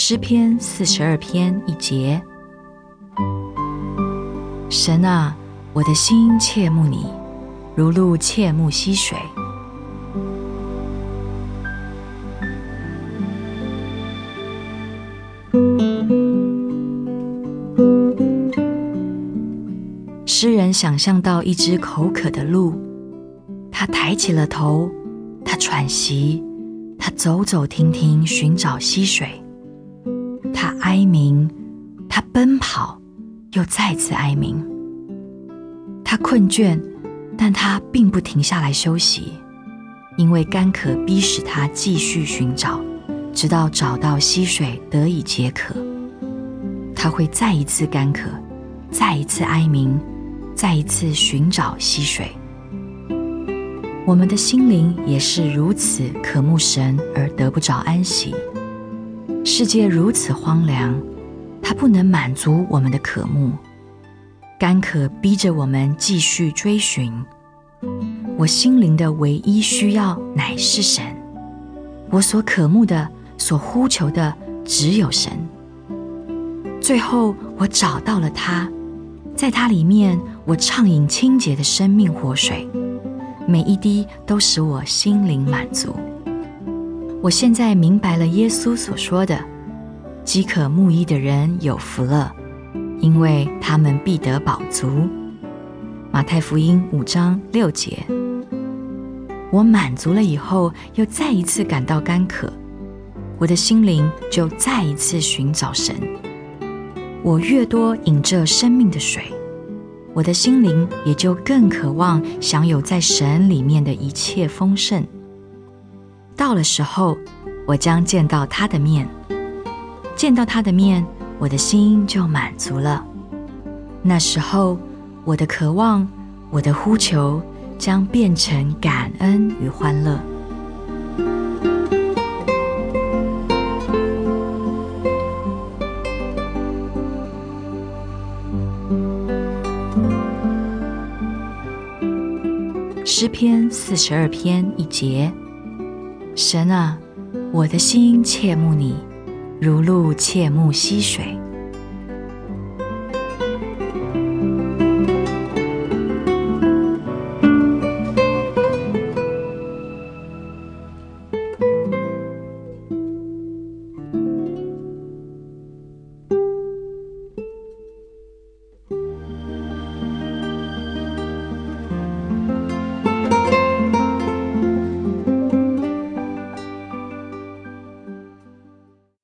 诗篇四十二篇一节：神啊，我的心切慕你，如鹿切慕溪水。诗人想象到一只口渴的鹿，他抬起了头，他喘息，他走走停停寻找溪水，他哀鸣，他奔跑，又再次哀鸣。他困倦，但他并不停下来休息，因为干渴逼使他继续寻找，直到找到溪水得以解渴。他会再一次干渴，再一次哀鸣。再一次寻找溪水，我们的心灵也是如此渴慕神而得不着安息。世界如此荒凉，它不能满足我们的渴慕，干渴逼着我们继续追寻。我心灵的唯一需要乃是神，我所渴慕的、所呼求的只有神。最后，我找到了他。在它里面，我畅饮清洁的生命活水，每一滴都使我心灵满足。我现在明白了耶稣所说的：“饥渴慕义的人有福了，因为他们必得饱足。”马太福音五章六节。我满足了以后，又再一次感到干渴，我的心灵就再一次寻找神。我越多饮这生命的水，我的心灵也就更渴望享有在神里面的一切丰盛。到了时候，我将见到他的面，见到他的面，我的心就满足了。那时候，我的渴望，我的呼求，将变成感恩与欢乐。诗篇四十二篇一节：神啊，我的心切慕你，如露切慕溪水。